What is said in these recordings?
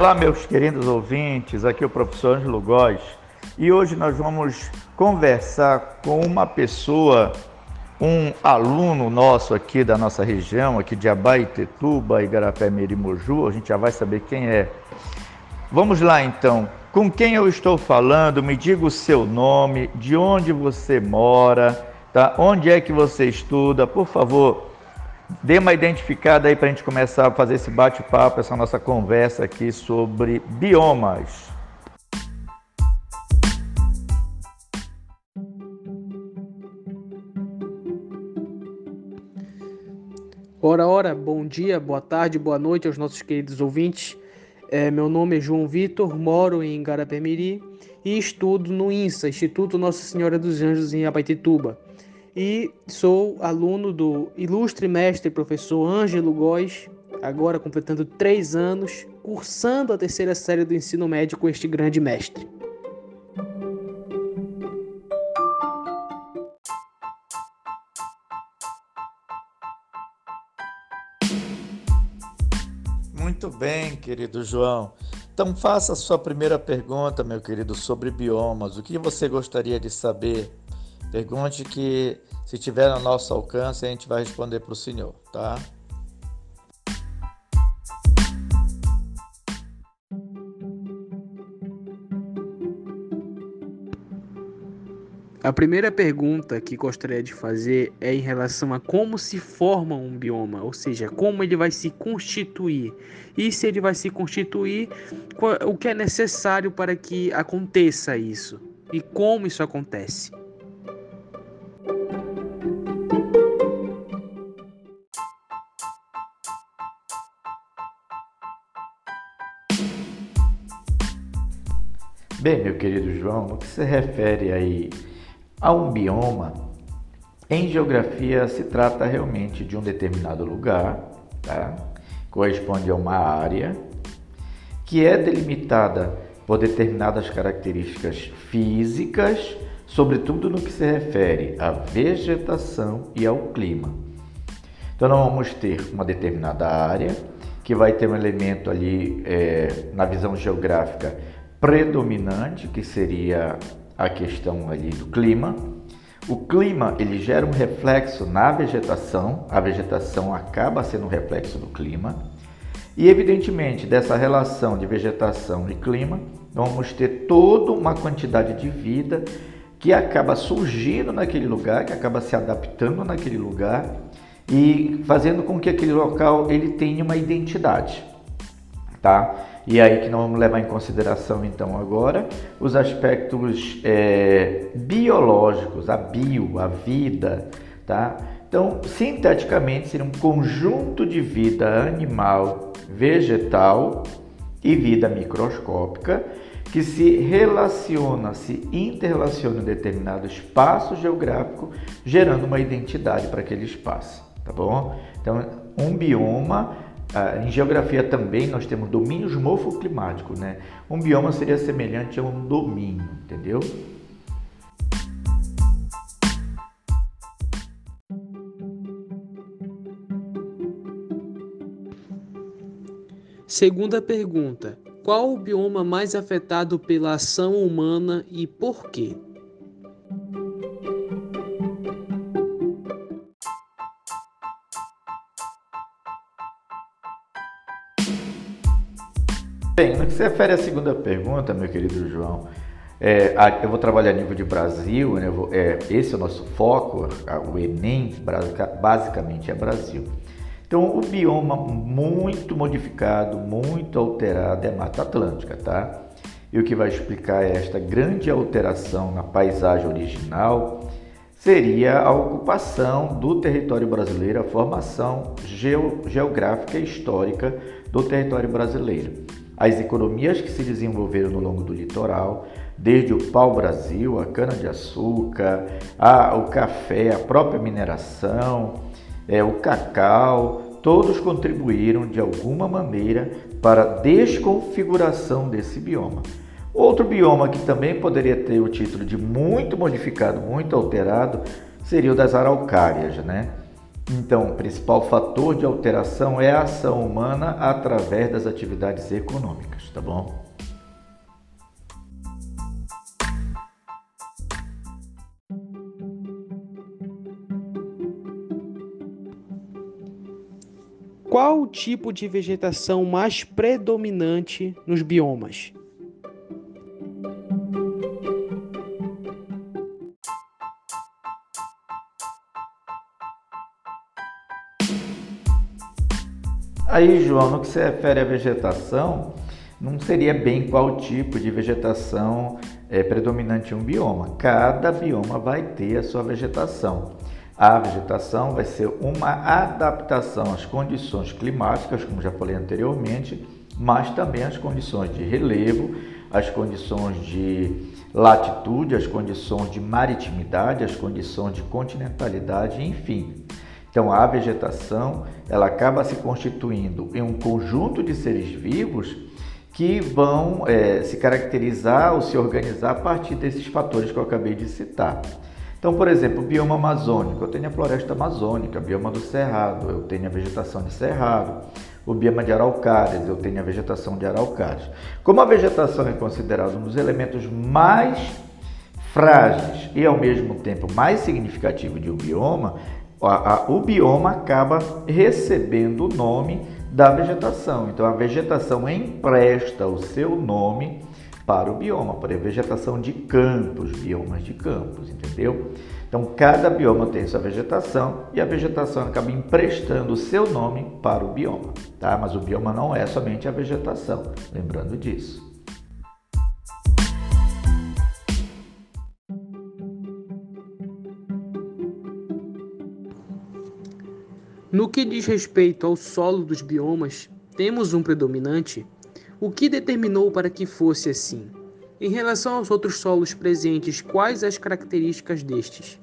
Olá, meus queridos ouvintes, aqui é o professor Ângelo Góes e hoje nós vamos conversar com uma pessoa, um aluno nosso aqui da nossa região, aqui de Abaetetuba, Igarapé, Merimoju, a gente já vai saber quem é. Vamos lá então, com quem eu estou falando? Me diga o seu nome, de onde você mora, tá? Onde é que você estuda? Por favor, Dê uma identificada aí para a gente começar a fazer esse bate-papo, essa nossa conversa aqui sobre biomas. Ora, ora, bom dia, boa tarde, boa noite aos nossos queridos ouvintes. É, meu nome é João Vitor, moro em Garapé-Miri e estudo no INSA, Instituto Nossa Senhora dos Anjos em Abaitetuba e sou aluno do ilustre mestre professor Ângelo Góes, agora completando três anos, cursando a terceira série do ensino médio com este grande mestre. Muito bem, querido João. Então faça a sua primeira pergunta, meu querido, sobre biomas. O que você gostaria de saber Pergunte que, se tiver no nosso alcance, a gente vai responder para o senhor, tá? A primeira pergunta que gostaria de fazer é em relação a como se forma um bioma, ou seja, como ele vai se constituir. E se ele vai se constituir, o que é necessário para que aconteça isso e como isso acontece. Bem, meu querido João, no que se refere aí a um bioma, em geografia se trata realmente de um determinado lugar, tá? corresponde a uma área que é delimitada por determinadas características físicas, sobretudo no que se refere à vegetação e ao clima. Então, nós vamos ter uma determinada área que vai ter um elemento ali é, na visão geográfica predominante, que seria a questão ali do clima. O clima ele gera um reflexo na vegetação, a vegetação acaba sendo um reflexo do clima. E evidentemente, dessa relação de vegetação e clima, vamos ter toda uma quantidade de vida que acaba surgindo naquele lugar, que acaba se adaptando naquele lugar e fazendo com que aquele local ele tenha uma identidade, tá? E aí que nós vamos levar em consideração então agora os aspectos é, biológicos, a bio, a vida, tá? Então, sinteticamente, seria um conjunto de vida animal, vegetal e vida microscópica que se relaciona, se interrelaciona em determinado espaço geográfico, gerando uma identidade para aquele espaço, tá bom? Então, um bioma ah, em geografia também nós temos domínios morfoclimáticos, né? Um bioma seria semelhante a um domínio, entendeu? Segunda pergunta: qual o bioma mais afetado pela ação humana e por quê? Bem, no que se refere à segunda pergunta, meu querido João, é, eu vou trabalhar a nível de Brasil, né? Vou, é, esse é o nosso foco, o Enem basicamente é Brasil. Então, o bioma muito modificado, muito alterado é Mata Atlântica, tá? E o que vai explicar esta grande alteração na paisagem original seria a ocupação do território brasileiro, a formação geográfica e histórica do território brasileiro as economias que se desenvolveram no longo do litoral, desde o pau-brasil, a cana-de-açúcar, o café, a própria mineração, é, o cacau, todos contribuíram de alguma maneira para a desconfiguração desse bioma. Outro bioma que também poderia ter o título de muito modificado, muito alterado, seria o das araucárias, né? Então, o principal fator de alteração é a ação humana através das atividades econômicas, tá bom? Qual o tipo de vegetação mais predominante nos biomas? Aí, João, no que se refere à vegetação, não seria bem qual tipo de vegetação é predominante em um bioma. Cada bioma vai ter a sua vegetação. A vegetação vai ser uma adaptação às condições climáticas, como já falei anteriormente, mas também às condições de relevo, às condições de latitude, às condições de maritimidade, às condições de continentalidade, enfim. Então, a vegetação ela acaba se constituindo em um conjunto de seres vivos que vão é, se caracterizar ou se organizar a partir desses fatores que eu acabei de citar. Então, por exemplo, o bioma amazônico, eu tenho a floresta amazônica, o bioma do cerrado, eu tenho a vegetação de cerrado, o bioma de araucárias, eu tenho a vegetação de araucárias. Como a vegetação é considerada um dos elementos mais frágeis e ao mesmo tempo mais significativo de um bioma, o bioma acaba recebendo o nome da vegetação. Então a vegetação empresta o seu nome para o bioma, para a vegetação de campos, biomas de campos, entendeu? Então cada bioma tem sua vegetação e a vegetação acaba emprestando o seu nome para o bioma, tá? Mas o bioma não é somente a vegetação, lembrando disso. No que diz respeito ao solo dos biomas, temos um predominante? O que determinou para que fosse assim? Em relação aos outros solos presentes, quais as características destes?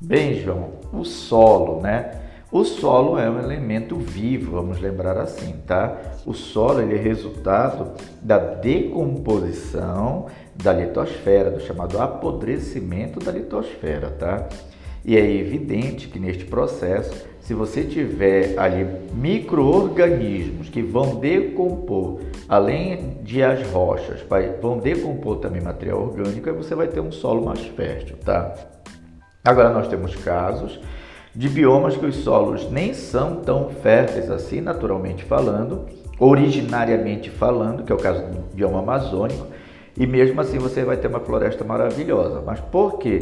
Bem, João, o solo, né? O solo é um elemento vivo, vamos lembrar assim, tá? O solo ele é resultado da decomposição da litosfera, do chamado apodrecimento da litosfera, tá? E é evidente que neste processo, se você tiver ali micro-organismos que vão decompor, além de as rochas, vão decompor também material orgânico, aí você vai ter um solo mais fértil, tá? Agora nós temos casos de biomas que os solos nem são tão férteis assim, naturalmente falando, originariamente falando, que é o caso do bioma amazônico, e mesmo assim você vai ter uma floresta maravilhosa. Mas por quê?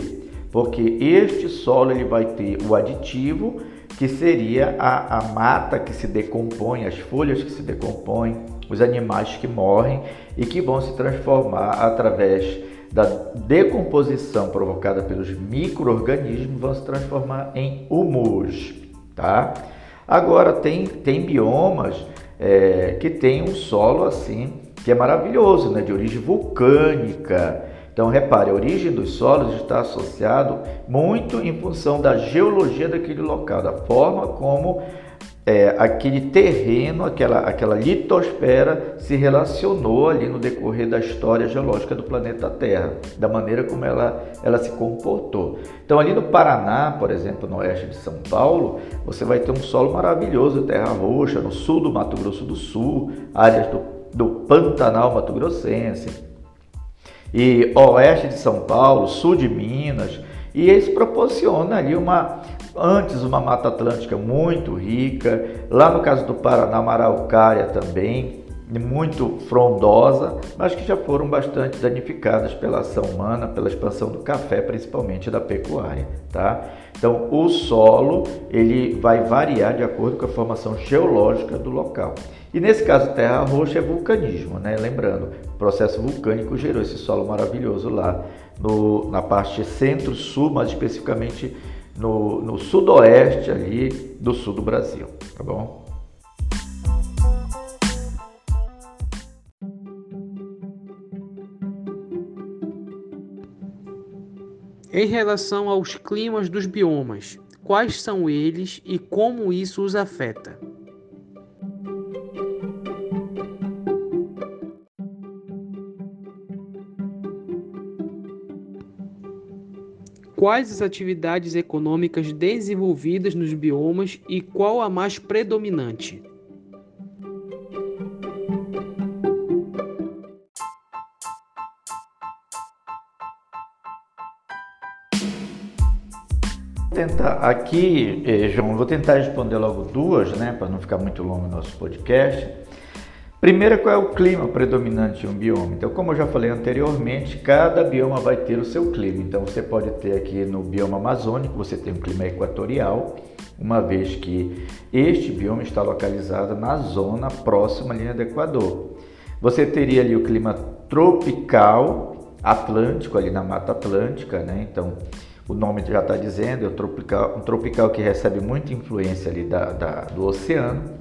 Porque este solo ele vai ter o aditivo que seria a, a mata que se decompõe, as folhas que se decompõem, os animais que morrem e que vão se transformar através da decomposição provocada pelos micro-organismos vão se transformar em humus, tá? Agora, tem, tem biomas é, que tem um solo assim, que é maravilhoso, né? De origem vulcânica. Então, repare, a origem dos solos está associado muito em função da geologia daquele local, da forma como é, aquele terreno, aquela, aquela litosfera se relacionou ali no decorrer da história geológica do planeta Terra, da maneira como ela, ela se comportou. Então, ali no Paraná, por exemplo, no oeste de São Paulo, você vai ter um solo maravilhoso, terra roxa, no sul do Mato Grosso do Sul, áreas do, do Pantanal Mato Grossense, e oeste de São Paulo, sul de Minas, e isso proporciona ali uma, antes uma Mata Atlântica muito rica, lá no caso do Paraná, uma araucária também, muito frondosa, mas que já foram bastante danificadas pela ação humana, pela expansão do café, principalmente da pecuária, tá? Então, o solo, ele vai variar de acordo com a formação geológica do local. E nesse caso, terra roxa é vulcanismo, né? Lembrando, o processo vulcânico gerou esse solo maravilhoso lá no, na parte centro-sul, mais especificamente no, no sudoeste ali do sul do Brasil, tá bom? Em relação aos climas dos biomas, quais são eles e como isso os afeta? Quais as atividades econômicas desenvolvidas nos biomas e qual a mais predominante? tentar aqui, eh, João, vou tentar responder logo duas, né, para não ficar muito longo o nosso podcast. Primeiro, qual é o clima predominante em um bioma? Então, como eu já falei anteriormente, cada bioma vai ter o seu clima. Então, você pode ter aqui no bioma amazônico, você tem um clima equatorial, uma vez que este bioma está localizado na zona próxima à linha do Equador. Você teria ali o clima tropical atlântico, ali na Mata Atlântica, né? Então, o nome já está dizendo, é um tropical, um tropical que recebe muita influência ali da, da, do oceano.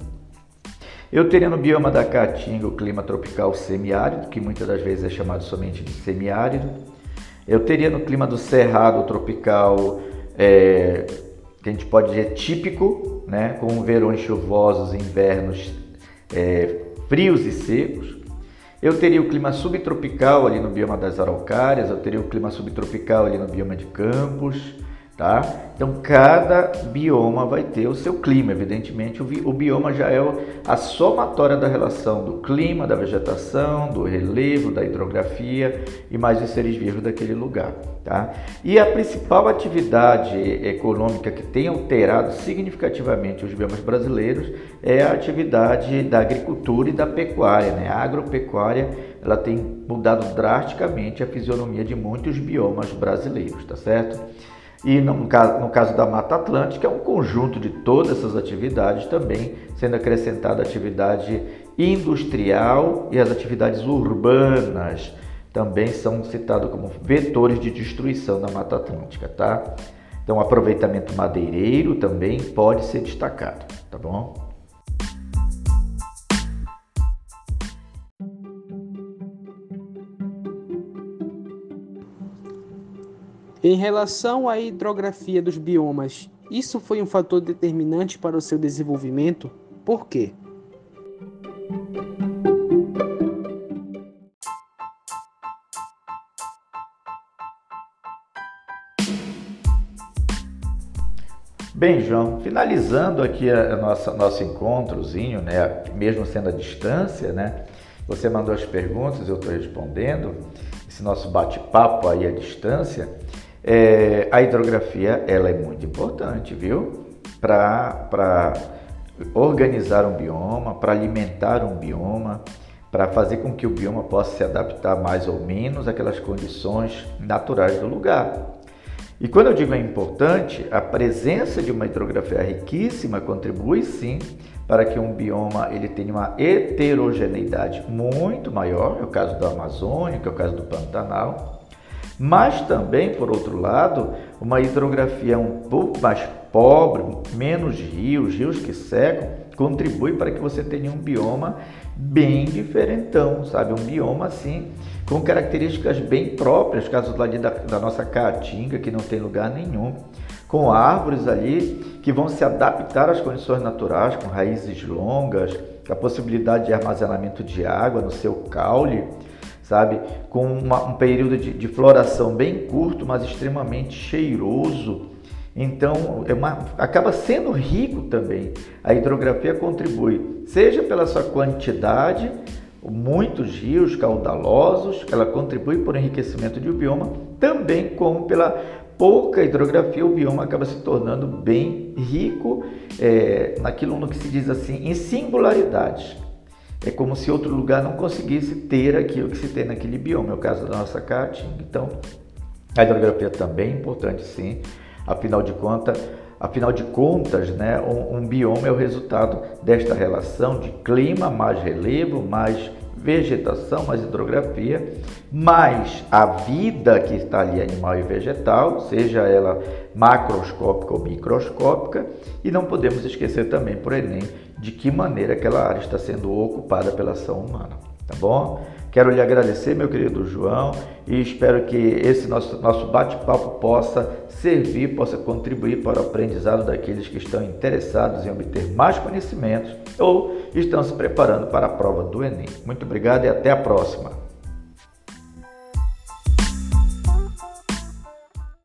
Eu teria no bioma da Caatinga o clima tropical semiárido, que muitas das vezes é chamado somente de semiárido. Eu teria no clima do Cerrado tropical, é, que a gente pode dizer típico, né, com verões chuvosos, invernos é, frios e secos. Eu teria o clima subtropical ali no bioma das araucárias, eu teria o clima subtropical ali no bioma de Campos, tá? Então cada bioma vai ter o seu clima, evidentemente o, bioma já é a somatória da relação do clima, da vegetação, do relevo, da hidrografia e mais os seres vivos daquele lugar, tá? E a principal atividade econômica que tem alterado significativamente os biomas brasileiros é a atividade da agricultura e da pecuária, né? A agropecuária ela tem mudado drasticamente a fisionomia de muitos biomas brasileiros, tá certo? E no caso, no caso da Mata Atlântica, é um conjunto de todas essas atividades também, sendo acrescentada a atividade industrial e as atividades urbanas também são citadas como vetores de destruição da Mata Atlântica, tá? Então, aproveitamento madeireiro também pode ser destacado, tá bom? Em relação à hidrografia dos biomas, isso foi um fator determinante para o seu desenvolvimento? Por quê? Bem, João, finalizando aqui a nossa nosso encontrozinho, né, mesmo sendo à distância, né? Você mandou as perguntas, eu estou respondendo. Esse nosso bate-papo aí à distância. É, a hidrografia ela é muito importante, viu? Para organizar um bioma, para alimentar um bioma, para fazer com que o bioma possa se adaptar mais ou menos àquelas condições naturais do lugar. E quando eu digo é importante, a presença de uma hidrografia riquíssima contribui sim para que um bioma ele tenha uma heterogeneidade muito maior, é o caso do Amazônico, é o caso do Pantanal, mas também, por outro lado, uma hidrografia um pouco mais pobre, menos rios, rios que secam, contribui para que você tenha um bioma bem diferentão, sabe? Um bioma assim, com características bem próprias, caso lá da, da nossa caatinga, que não tem lugar nenhum, com árvores ali que vão se adaptar às condições naturais, com raízes longas, a possibilidade de armazenamento de água no seu caule, sabe? Com uma, um período de, de, floração bem curto, mas extremamente cheiroso. Então, é uma, acaba sendo rico também. A hidrografia contribui, seja pela sua quantidade, muitos rios caudalosos, ela contribui para o enriquecimento de bioma, também como pela pouca hidrografia, o bioma acaba se tornando bem rico é, naquilo no que se diz assim, em singularidades. É como se outro lugar não conseguisse ter aquilo que se tem naquele bioma, é o caso da nossa caatinga. Então, a hidrografia também é importante sim, afinal de contas, afinal de contas, né, um, um bioma é o resultado desta relação de clima mais relevo, mais vegetação, mais hidrografia, mais a vida que está ali animal e vegetal, seja ela macroscópica ou microscópica, e não podemos esquecer também por Enem de que maneira aquela área está sendo ocupada pela ação humana, tá bom? Quero lhe agradecer, meu querido João, e espero que esse nosso, nosso bate-papo possa servir, possa contribuir para o aprendizado daqueles que estão interessados em obter mais conhecimentos ou estão se preparando para a prova do Enem. Muito obrigado e até a próxima!